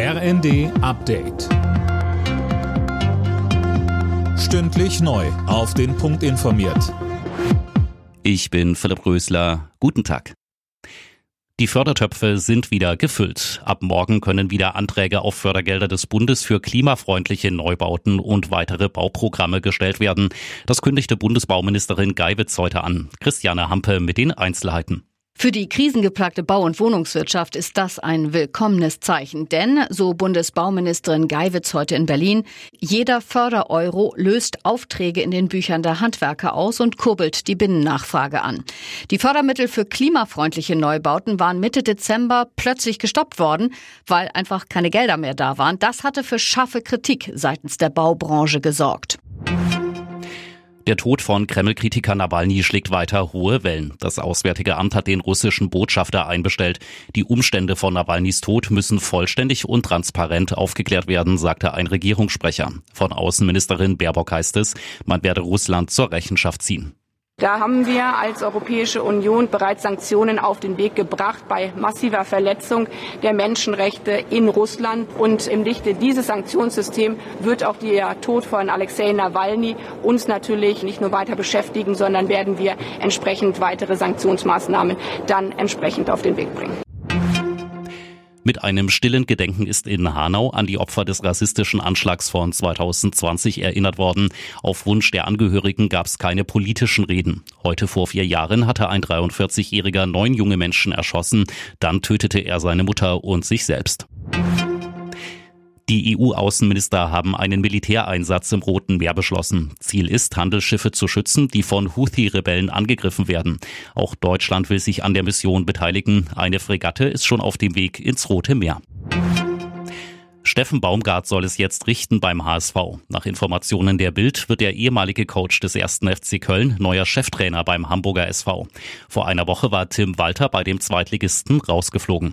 RND Update. Stündlich neu. Auf den Punkt informiert. Ich bin Philipp Rösler. Guten Tag. Die Fördertöpfe sind wieder gefüllt. Ab morgen können wieder Anträge auf Fördergelder des Bundes für klimafreundliche Neubauten und weitere Bauprogramme gestellt werden. Das kündigte Bundesbauministerin Geiwitz heute an. Christiane Hampe mit den Einzelheiten. Für die krisengeplagte Bau- und Wohnungswirtschaft ist das ein willkommenes Zeichen. Denn, so Bundesbauministerin Geiwitz heute in Berlin, jeder Fördereuro löst Aufträge in den Büchern der Handwerker aus und kurbelt die Binnennachfrage an. Die Fördermittel für klimafreundliche Neubauten waren Mitte Dezember plötzlich gestoppt worden, weil einfach keine Gelder mehr da waren. Das hatte für scharfe Kritik seitens der Baubranche gesorgt. Der Tod von Kreml-Kritiker Nawalny schlägt weiter hohe Wellen. Das Auswärtige Amt hat den russischen Botschafter einbestellt. Die Umstände von Nawalnys Tod müssen vollständig und transparent aufgeklärt werden, sagte ein Regierungssprecher. Von Außenministerin Baerbock heißt es, man werde Russland zur Rechenschaft ziehen. Da haben wir als Europäische Union bereits Sanktionen auf den Weg gebracht bei massiver Verletzung der Menschenrechte in Russland. Und im Lichte dieses Sanktionssystems wird auch der Tod von Alexei Nawalny uns natürlich nicht nur weiter beschäftigen, sondern werden wir entsprechend weitere Sanktionsmaßnahmen dann entsprechend auf den Weg bringen. Mit einem stillen Gedenken ist in Hanau an die Opfer des rassistischen Anschlags von 2020 erinnert worden. Auf Wunsch der Angehörigen gab es keine politischen Reden. Heute vor vier Jahren hatte ein 43-Jähriger neun junge Menschen erschossen. Dann tötete er seine Mutter und sich selbst. Die EU-Außenminister haben einen Militäreinsatz im Roten Meer beschlossen. Ziel ist, Handelsschiffe zu schützen, die von Houthi-Rebellen angegriffen werden. Auch Deutschland will sich an der Mission beteiligen. Eine Fregatte ist schon auf dem Weg ins Rote Meer. Steffen Baumgart soll es jetzt richten beim HSV. Nach Informationen der Bild wird der ehemalige Coach des ersten FC Köln neuer Cheftrainer beim Hamburger SV. Vor einer Woche war Tim Walter bei dem Zweitligisten rausgeflogen.